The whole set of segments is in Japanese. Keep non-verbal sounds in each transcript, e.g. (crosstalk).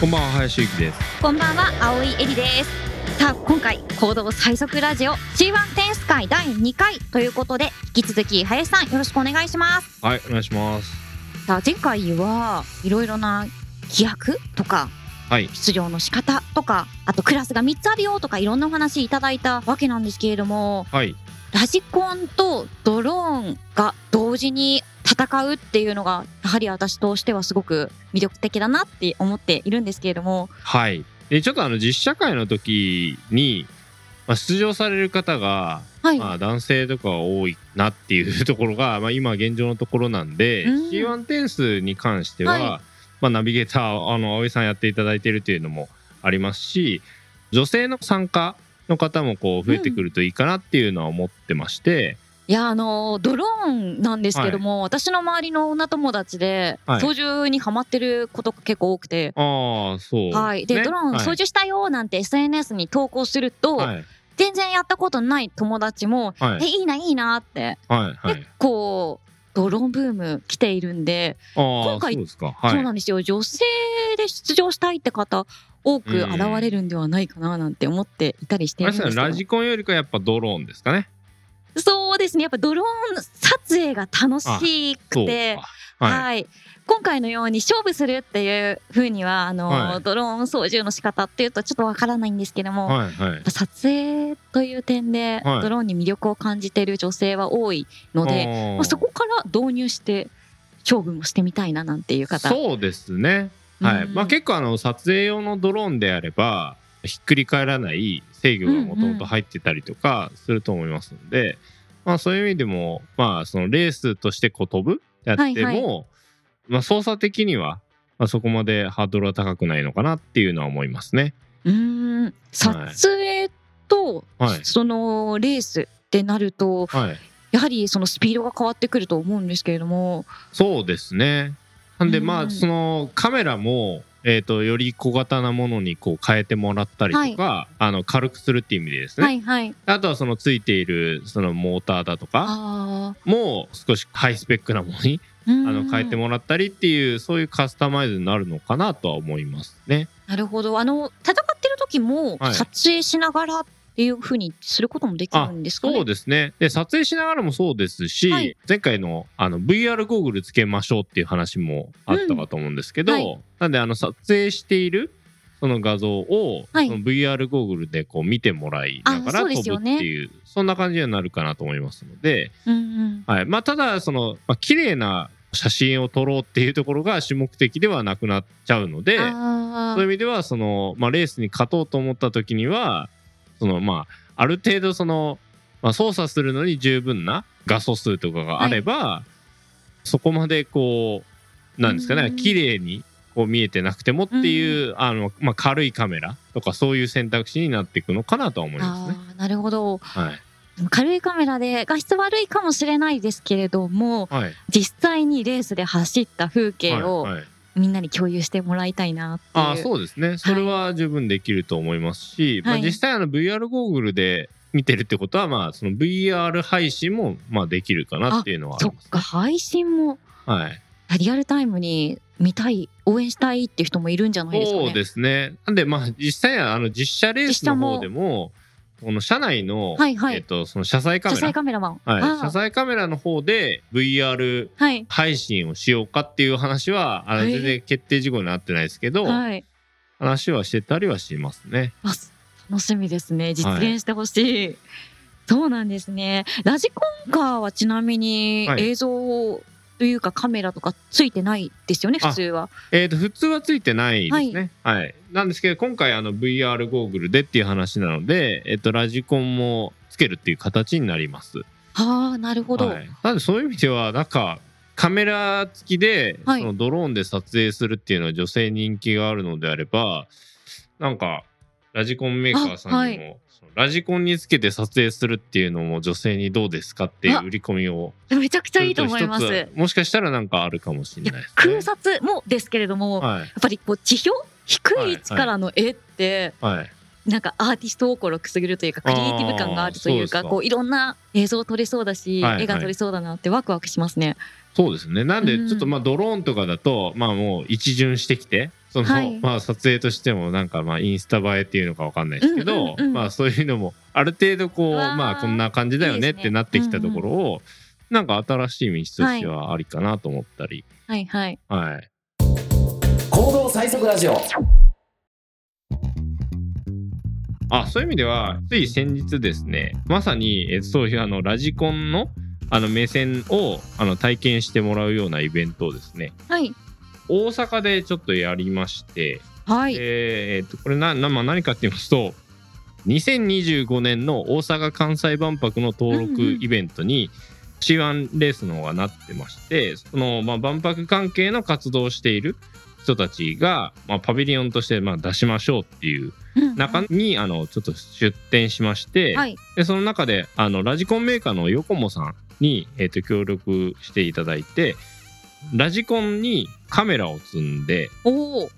こんばんは林幸です。こんばんは青井えりです。さあ今回行動最速ラジオ C1 テンス会第2回ということで引き続き林さんよろしくお願いします。はいお願いします。さあ前回はいろいろな規約とかはい。出場の仕方とかあとクラスが3つあるよとかいろんなお話いただいたわけなんですけれどもはいラジコンとドローンが同時に戦うっていうのがやはり私としてはすごく魅力的だなって思っているんですけれども。はい。でちょっとあの実社会の時に、まあ、出場される方が、はい、まあ、男性とかが多いなっていうところが、(laughs) まあ、今現状のところなんで、うん。C1 点数に関しては、はい。まあ、ナビゲーターあの葵さんやっていただいているというのもありますし女性の参加の方もこう増えてくるといいかなっていうのは思ってまして、いやあのドローンなんですけども、私の周りの女友達ではい。操縦にハマってることが結構多くて、ああそう、はい、で、ね。ドローン操縦したよなんて SNS に投稿すると、はい。全然やったことない友達も、はい。えいいないいなって。はいはい。結構ドローンブーム来ているんで、今回そうですか。はい。そうなんですよ。女性で出場したいって方多くうん現れるんではないかななんて思っていたりしてるんですけどですねラジコンよりかやっぱドローンですかね。そうですねやっぱドローン撮影が楽しくてか。は、はい今回のように勝負するっていうふうにはあの、はいドローン操縦の仕方っていうとちょっとわからないんですけども、はいはい。撮影という点で、はいドローンに魅力を感じている女性は多いので、まあ、そこから導入して勝負もしてみたいななんていう方そうですね。はい。うんまあ結構あの撮影用のドローンであればひっくり返らない制御がもともと入ってたりとかすると思いますので、まあそういう意味でもまあそのレースとしてこう飛ぶやっても、はいまあ操作的にはまあそこまでハードルは高くないのかなっていうのは思いますね。うーん撮影と、はいそのレースってなるとはい。やはりそのスピードが変わってくると思うんですけれどもそうですね。なんでうんまあそのカメラもえー、とより小型なものにこう変えてもらったりとか、あの軽くするっていう意味でですね、はいはい。あとはそのついているそのモーターだとかあも少しハイスペックなものにああの変えてもらったりっていうそういうカスタマイズになるのかなとは思いますね。なるほど。あの戦ってる時もはい。撮影しながらっていうふうにすることもできるんですかね、そうですね。で撮影しながらもそうですし、はい。前回のあの VR ゴーグルつけましょうっていう話もあったかと思うんですけど、うん。はい。なんであの撮影しているその画像を、はい。その VR ゴーグルでこう見てもらいながら飛ぶっていうそんな感じになるかなと思いますので、うんうん。はい。まあ、ただその、まあ綺麗な写真を撮ろうっていうところが主目的ではなくなっちゃうので。そういう意味ではその、まあ、レースに勝とうと思った時にはそのまあある程度その、まあ、操作するのに十分な画素数とかがあれば、そこまでこうなんですかねうん。綺麗にこう見えてなくてもっていう、あのまあ、軽いカメラとかそういう選択肢になっていくのかなとは思いますね。なるほど。はい。軽いカメラで画質悪いかもしれないですけれどもはい。実際にレースで走った風景をはいはいみんなに共有してもらいたいなっていう。ああそうですね。それは十分できると思いますし、まあ、はい実際あの VR ゴーグルで見てるってことはまあその VR 配信もまあできるかなっていうのはあそっります、か配信も。はい、リアルタイムに見たい応援したいっていう人もいるんじゃないですかね。そうですね。なんでまあ実際はあの実写レースの方でもこの車内の、はいはいえっと、その車載カ車メラ載カメラマン。はい、車載カメラの方で VR はい配信をしようかっていう話はあのへー全然決定事項になってないですけど、はい。話はしてたりはしますね。あす楽しみですね。実現してほしい。そうなんですね。ラジコンカーはちなみにはい映像というかカメラとかついてないですよね、あ普通は。えー、と普通はついてないですね。はい。なんですけど今回あの VR ゴーグルでっていう話なので、えっとラジコンもつけるっていう形になります。ああ、なるほど。はい。なのでそういう意味ではなんかカメラ付きで、はいそのドローンで撮影するっていうのは女性人気があるのであれば、なんかラジコンメーカーさんにも、そのラジコンにつけて撮影するっていうのも女性にどうですかっていう売り込みをめちゃくちゃいいと思います。もしかしたらなんかあるかもしれないね。空撮もですけれども、はいやっぱりこう地表低い位置からの絵って、はい。なんかアーティスト心くすぐるというかクリエイティブ感があるというかこういろんな映像撮れそうだし、はいはい絵が撮れそうだなってワクワクしますね。そうですね。なんでうんちょっとまあドローンとかだとまあもう一巡してきてその、はい。まあ撮影としてもなんかまあインスタ映えっていうのかわかんないですけど、うんうんうん。まあそういうのもある程度こうまあこんな感じだよねってなってきたところを、なんか新しい道としてはありかなと思ったり、はい。はい。はい。行動最速ラジオ。あそういう意味ではつい先日ですねまさにえそういうあのラジコンのあの目線をあの体験してもらうようなイベントをですねはい。大阪でちょっとやりまして、はい。えーっとこれなな、まあ、何かって言いますと2025年の大阪・関西万博の登録イベントに C1 レースの方がなってましてその、まあ、万博関係の活動をしている人たちが、まあ、パビリオンとしてまあ出しましょうっていううん中にあのちょっと出展しまして、はい。でその中であのラジコンメーカーのヨコモさんに、えー、と協力していただいてラジコンにカメラを積んで。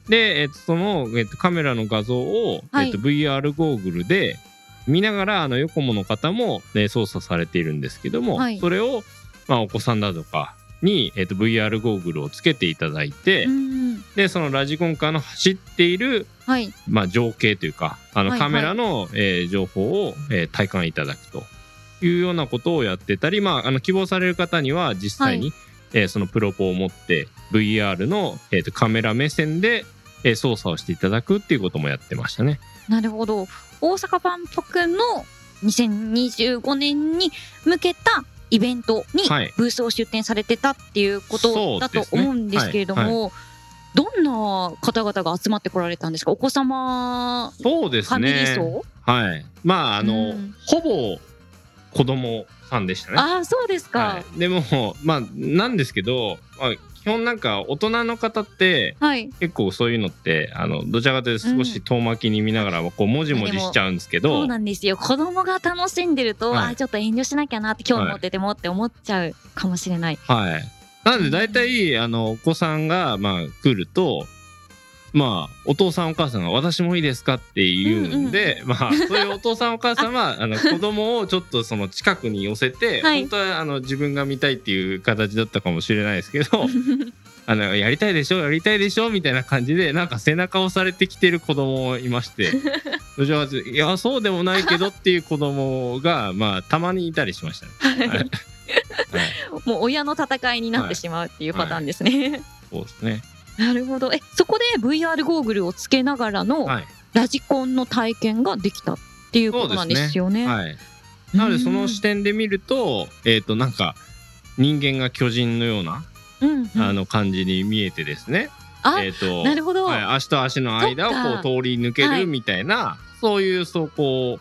で、えーとその、えーとカメラの画像を、はいえーと VR ゴーグルで見ながらあのヨコモの方も、ね、操作されているんですけども、はいそれを、まあ、お子さんだとかに、えーと VR ゴーグルをつけていただいて。でそのラジコンカーの走っているはい。まあ、情景というかあのはいカメラの、えー情報を、えー体感いただくというようなことをやってたり、まあ、あの希望される方には実際に、えーそのプロポを持って VR の、えーとカメラ目線で、えー操作をしていただくっていうこともやってましたね。なるほど。大阪万博の2025年に向けたイベントにはいブースを出展されてたっていうことだと思うんですけれどそうですも、どんな方々が集まってこられたんですか？お子様そうですね。層、はい。まああの、うんほぼ子供さんでしたね。ああそうですか、はい、でもまあなんですけど、まあ、基本なんか大人の方ってはい、結構そういうのってあのどちらかというと少し遠巻きに見ながらこうもじもじしちゃうんですけど、そうなんですよ。子供が楽しんでると、はい。あーちょっと遠慮しなきゃなって興味持っててもって思っちゃうかもしれない、はい。なので大体あのお子さんがまあ来ると。まあ、お父さんお母さんが私もいいですかって言うんで、まあ、そういうお父さんお母さんは (laughs) あの子供をちょっとその近くに寄せて、はい。本当はあの自分が見たいっていう形だったかもしれないですけど (laughs) あのやりたいでしょやりたいでしょみたいな感じでなんか背中を押されてきてる子供もいまして (laughs) いやそうでもないけどっていう子供がまあたまにいたりしましたね。はい。はい。もう親の戦いになってしまうっていうパターンですね、そうですね。なるほど。えそこで VR ゴーグルをつけながらのはい。ラジコンの体験ができたっていうことなんですよね。はい。なのでその視点で見ると、えっ、となんか人間が巨人のような、うんうん。あの感じに見えてですね。あえっ、となるほど、はい、足と足の間をこう通り抜けはい。るみたいな、そういう走行を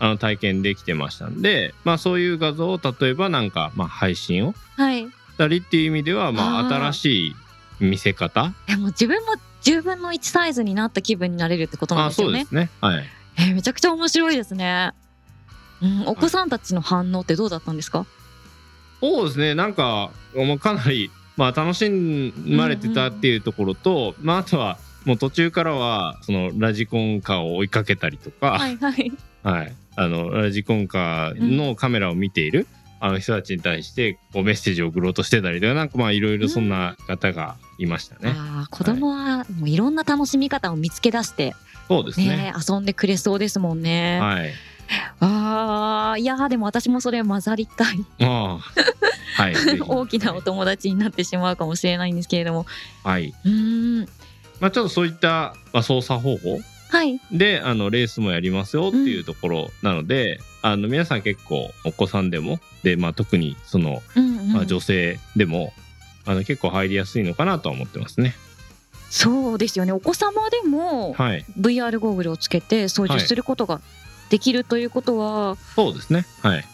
あの体験できてましたんで、まあそういう画像を例えばなんかまあ配信をはい、いしたりっていう意味ではまあ新しい見せ方？やもう自分も10分の1サイズになった気分になれるってことなんあですよね。そうですね。はい。えーめちゃくちゃ面白いですね。うん、お子さんたちの反応ってどうだったんですか、そうですねなんかもうかなり、まあ、楽しまれてたっていうところと、まあ、あとはもう途中からはそのラジコンカーを追いかけたりとか、はいはい。はい、あのラジコンカーのカメラを見ている、あの人たちに対してこうメッセージを送ろうとしてたりとかなんかまあいろいろそんな方がいましたね。ああ子供はもういろんな楽しみ方を見つけ出してそうですね。ね遊んでくれそうですもんね。はい。ああいやーでも私もそれ混ざりたいああはい。(laughs) 大きなお友達になってしまうかもしれないんですけれどもはい。うーんまあちょっとそういった、まあ、操作方法はいであのレースもやりますよっていうところなので、あの皆さん結構お子さんでもで、まあ、特にその、うんうんまあ、女性でもあの結構入りやすいのかなとは思ってますね。そうですよねお子様でもはい、VR ゴーグルをつけて操縦することができるということは、そうですね。はい、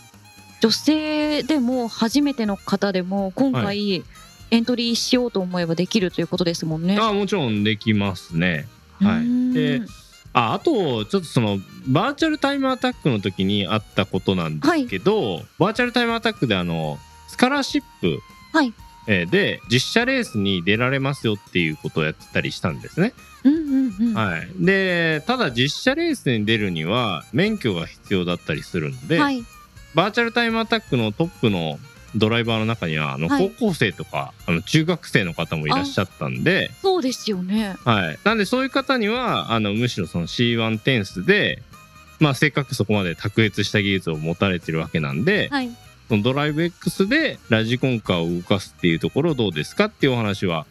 女性でも初めての方でも今は回エントリーしようと思えばできるということですもんね。あもちろんできますね。はい、でああとちょっとそのバーチャルタイムアタックの時にあったことなんですけど、バーチャルタイムアタックであのスカラーシップ、はい。えーで実写レースに出られますよっていうことをやってたりしたんですね。はい、でただ実写レースに出るには免許が必要だったりするので、はい。バーチャルタイムアタックのトップのドライバーの中にはあのはい高校生とか、あの中学生の方もいらっしゃったんで、そうですよね。はい、なんでそういう方にはあのむしろその C1 テンスで、まあ、せっかくそこまで卓越した技術を持たれてるわけなんで、はい。そのドライブ X でラジコンカーを動かすっていうところどうですかっていうお話は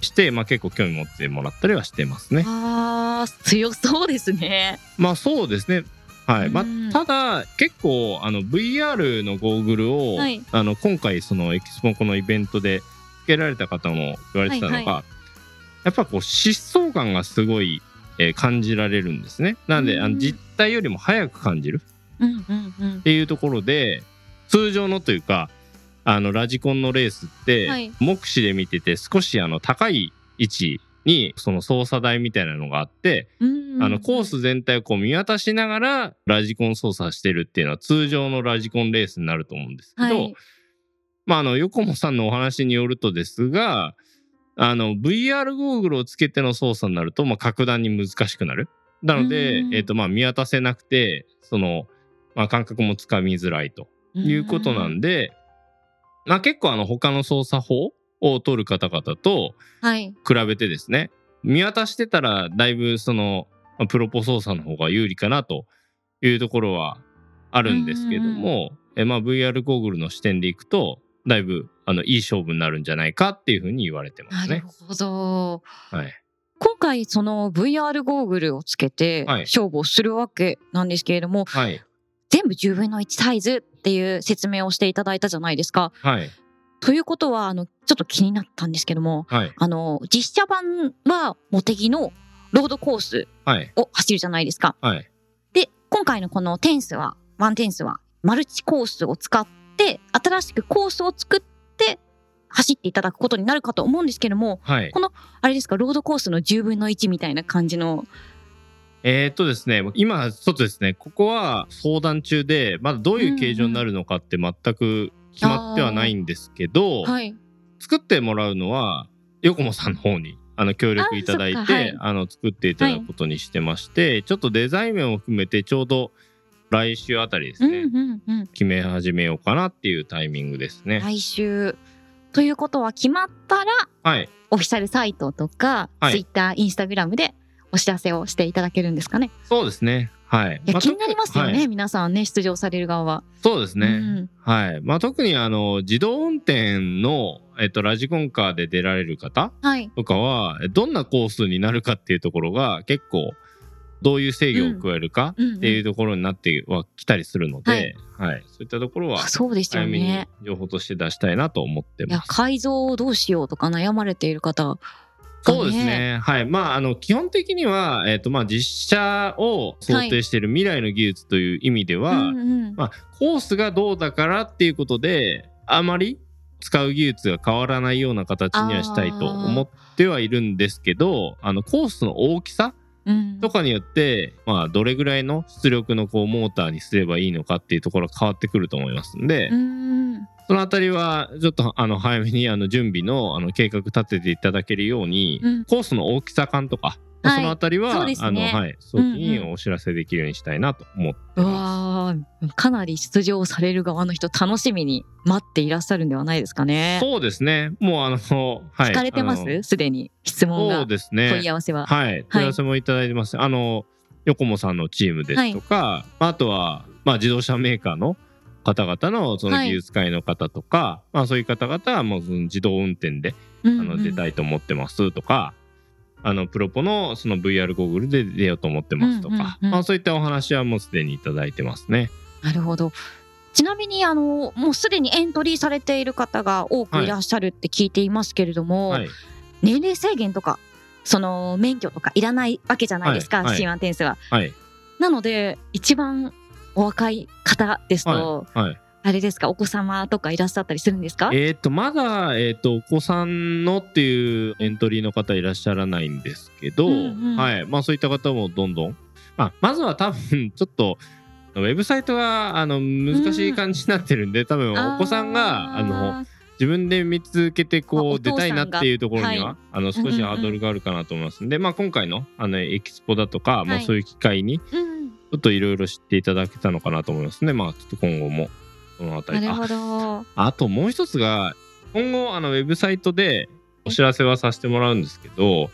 して、まあ、結構興味持ってもらったりはしてますね。ああ、強そうですね。まあそうですね。はい。まうんあ、ただ、結構、あの、VR のゴーグルを、はいあの、今回、その、エキスポンこのイベントでつけられた方も言われてたのが、はいやっぱこう、疾走感がすごい、えー感じられるんですね。なんで、あうんの実体よりも速く感じるっ。ていうところで、通常のというか、あの、ラジコンのレースって、はい目視で見てて、少しあの、高い位置に、その操作台みたいなのがあって、うんあのコース全体をこう見渡しながらラジコン操作してるっていうのは通常のラジコンレースになると思うんですけど、はい。まああの横もさんのお話によるとですがあの VR ゴーグルをつけての操作になると、まあ、格段に難しくなる。なので、うん。えっとまあ、見渡せなくてその、まあ、感覚もつかみづらいということなんで、まあ、結構あの他の操作法を取る方々とはい。比べてですね見渡してたらだいぶそのまあプロポ操作の方が有利かなというところはあるんですけども、えまあ、VR ゴーグルの視点でいくとだいぶあのいい勝負になるんじゃないかっていうふうに言われてまなるすね。ほど。はい、今回その VR ゴーグルをつけてはい勝負をするわけなんですけれども、はい全部10分の1サイズっていう説明をしていただいたじゃないですか。はいということはあのちょっと気になったんですけどもはい。あの実写版はモテギのロードコースはい。を走るじゃないですか。はい。で今回のこのテンスはワンテンスはマルチコースを使って新しくコースを作って走っていただくことになるかと思うんですけどもはい。あれですかロードコースの10分の1みたいな感じのえーっとですね今ちょっとですねここは相談中でまだどういう形状になるのかって全く決まってはないんですけど、はい。作ってもらうのはヨコモさんの方にあの協力いただいてあ、はい。の作っていただくことにしてまして、ちょっとデザイン面を含めてちょうど来週あたりですうんね、うんうん。決め始めようかなっていうタイミングですね。来週。ということは決まったらはい、オフィシャルサイトとか、はい。ツイッターインスタグラムでお知らせをしていただけるんですかね。そうですね。はい。気になりますよね、はい皆さんね出場される側は、そうですね。うんはい。まあ特にあの自動運転のえっとラジコンカーで出られる方はいとかはどんなコースになるかっていうところが結構どういう制御を加えるかっていうところになってはきたりするので、はい、そういったところはあそうですよ早めにね情報として出したいなと思っていやます。改造をどうしようとか悩まれている方がそうですね。はい。まあ、あの、基本的には、えっ、と、まあ、実写を想定している未来の技術という意味では、うんうんまあ、コースがどうだからっていうことで、あまり使う技術が変わらないような形にはしたいと思ってはいるんですけど、あの、コースの大きさうんとかによって、まあ、どれぐらいの出力のこうモーターにすればいいのかっていうところが変わってくると思いますんで、うんそのあたりはちょっとあの早めにあの準備のあの計画立てていただけるように、うんコースの大きさ感とか、はいそのあたりは、ねあのはい早期にうんうんお知らせできるようにしたいなと思ってうます。わーかなり出場される側の人楽しみに待っていらっしゃるんではないですかね。そうですね。もうあの、はい。聞かれてます？すでに質問がそうですね。問い合わせは。はい。問い合わせもいただいてます。あの、ヨコモさんのチームですとか、あとは、まあ、自動車メーカーの方々のそのはい技術会の方とか、まあ、そういう方々はもうその自動運転で、うんあの出たいと思ってますとか、あのプロポのその VR ゴーグルで出ようと思ってますとか、うんうんうんまあ、そういったお話はもうすでにいただいてますね。なるほど。ちなみにあのもうすでにエントリーされている方が多くいらっしゃるって聞いていますけれども、はい。年齢制限とかその免許とかいらないわけじゃないですか、はいはい C1 テンスは。はい。なので一番お若い方ですと、はい。あれですかお子様とかいらっしゃったりするんですか？えっ、と、まだ、えっ、と、お子さんのっていうエントリーの方いらっしゃらないんですけど、うんうん。はい。まあ、そういった方もどんどん。まあ、まずは多分、ちょっと、ウェブサイトが、あの、難しい感じになってるんで、多分、お子さんが、あの、自分で見つけてあこう出たいなっていうところには、はい。あの少しハードルがあるかなと思います。んで、まあ今回のあのエキスポだとか、まあはい。そういう機会にょっといろいろ知っていただけたのかなと思いますね。まあちょっと今後もそのあたりあなるほど。あともう一つが今後あのウェブサイトでお知らせはさせてもらうんですけど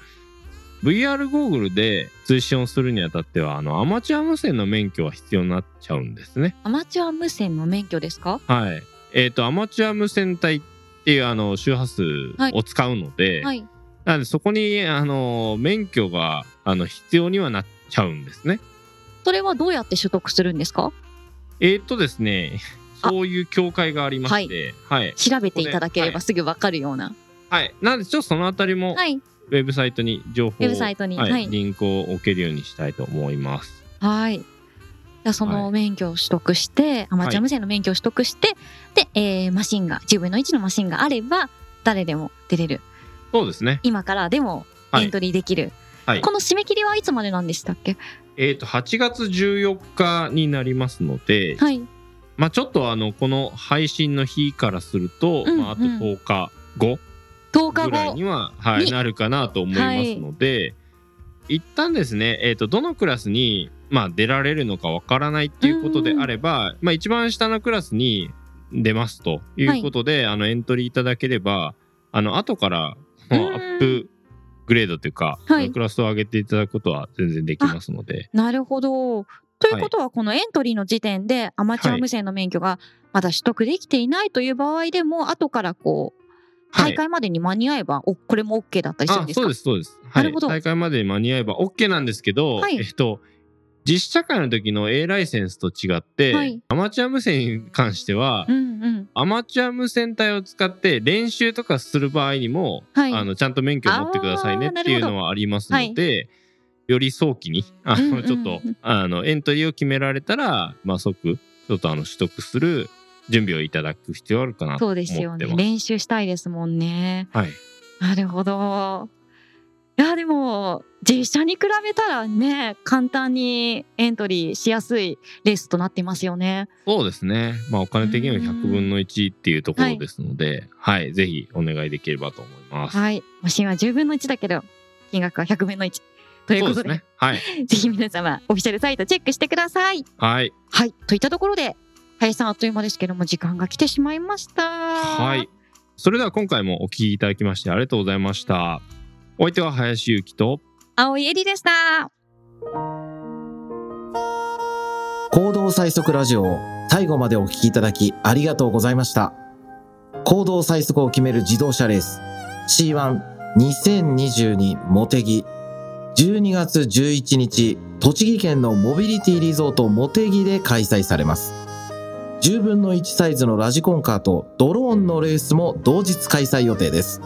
VR ゴーグルで通信をするにあたってはあのアマチュア無線の免許は必要になっちゃうんですね。アマチュア無線の免許ですか？はい。えっ、とアマチュア無線帯っていうあの周波数を使うので、はい。なのでそこにあの免許があの必要にはなっちゃうんですね。それはどうやって取得するんですか？えっ、とですね、あそういう協会がありまして、はい、調べていただければはすぐわかるような。はい。なのでちょっとそのあたりもはい。ウェブサイトに情報をウェブサイトにはいはいリンクを置けるようにしたいと思います。はい。じゃあそのはい免許を取得して、アマチュア無線の免許を取得して、で、えーマシンが、10分の1のマシンがあれば、誰でも出れる。そうですね。今からでもはいエントリーできる。はい。この締め切りはいつまでなんでしたっけ？えっ、と8月14日になりますので、はい。まあちょっとあのこの配信の日からすると、うんまああと10日後10日後ぐらいに。は、はい、に。なるかなと思いますので、一旦ですね、えー、とどのクラスに、まあ、出られるのかわからないっていうことであれば、まあ、一番下のクラスに出ますということで、あのエントリーいただければあの後からアップグレードというか、はい。クラスを上げていただくことは全然できますので。なるほど。ということは、このエントリーの時点でアマチュア無線の免許がまだ取得できていないという場合でも、後からこう、はい。大会までに間に合えば、おこれも OK だったりするんあですか？そうですそうです、はないるほど。大会までに間に合えば OK なんですけど、はい。えっと実社会の時の A ライセンスと違って、はいアマチュア無線に関しては、うんうん。アマチュア無線帯を使って練習とかする場合にも、はい。あのちゃんと免許を持ってくださいねっていうのはありますので、より早期にあのちょっとあのエントリーを決められたら、まあ、即ちょっとあの取得する準備をいただく必要あるかなとそう思ってます。ですよね。練習したいですもんね。はい、なるほど。いや、でも、実写に比べたらね、簡単にエントリーしやすいレースとなっていますよね。そうですね、まあ、お金的にはうん100分の1っていうところですので、はいぜひお願いできればと思います。はい。マシンは10分の1だけど、金額は100分の1。ということで、そうですね。はい。(laughs) ぜひ皆様、オフィシャルサイトチェックしてください。はい。はい。といったところで、林さんあっという間ですけども、時間が来てしまいました。はい。それでは今回もお聞きいただきましてありがとうございました。お相手は林ゆきと、青井エリでした。行動最速ラジオを最後までお聞きいただきありがとうございました。行動最速を決める自動車レース C12022 モテギ12月11日栃木県のモビリティリゾートモテギで開催されます。10分の1サイズのラジコンカーとドローンのレースも同日開催予定です。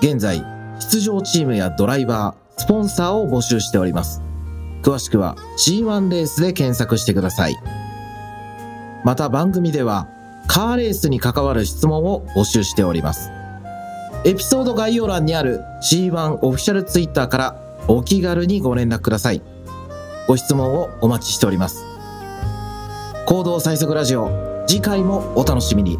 現在、出場チームやドライバー、スポンサーを募集しております。詳しくは C1 レースで検索してください。また番組ではカーレースに関わる質問を募集しております。エピソード概要欄にある C1 オフィシャルツイッターからお気軽にご連絡ください。ご質問をお待ちしております。行動最速ラジオ、次回もお楽しみに。